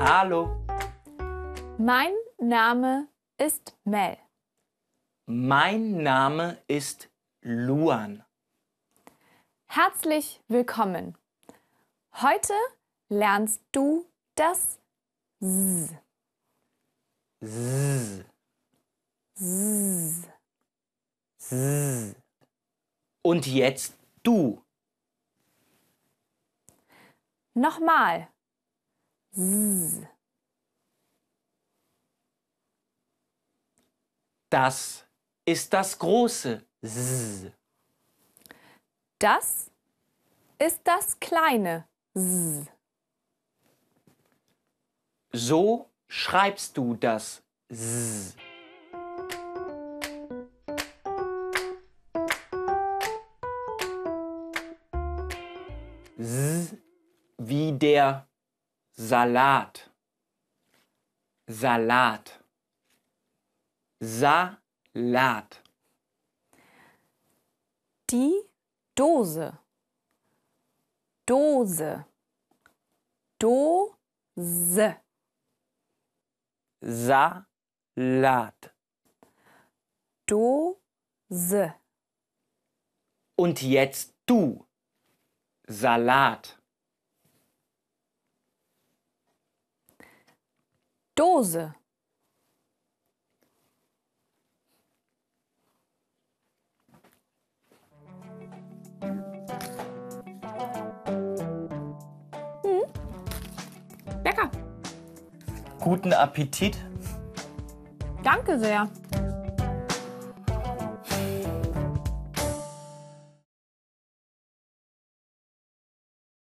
Hallo, Mein Name ist Mel. mein Name ist Luan. Herzlich willkommen. Heute lernst du das S. Z, S. z. Und jetzt du. Nochmal. S. Das ist das große Z. Das ist das kleine S. So schreibst du das Z. Z wie der Salat. Salat. Salat. Die Dose. Dose. Dose. Salat. Dose. Und jetzt du. Salat. Dose. Hm. Lecker. Guten Appetit. Danke sehr.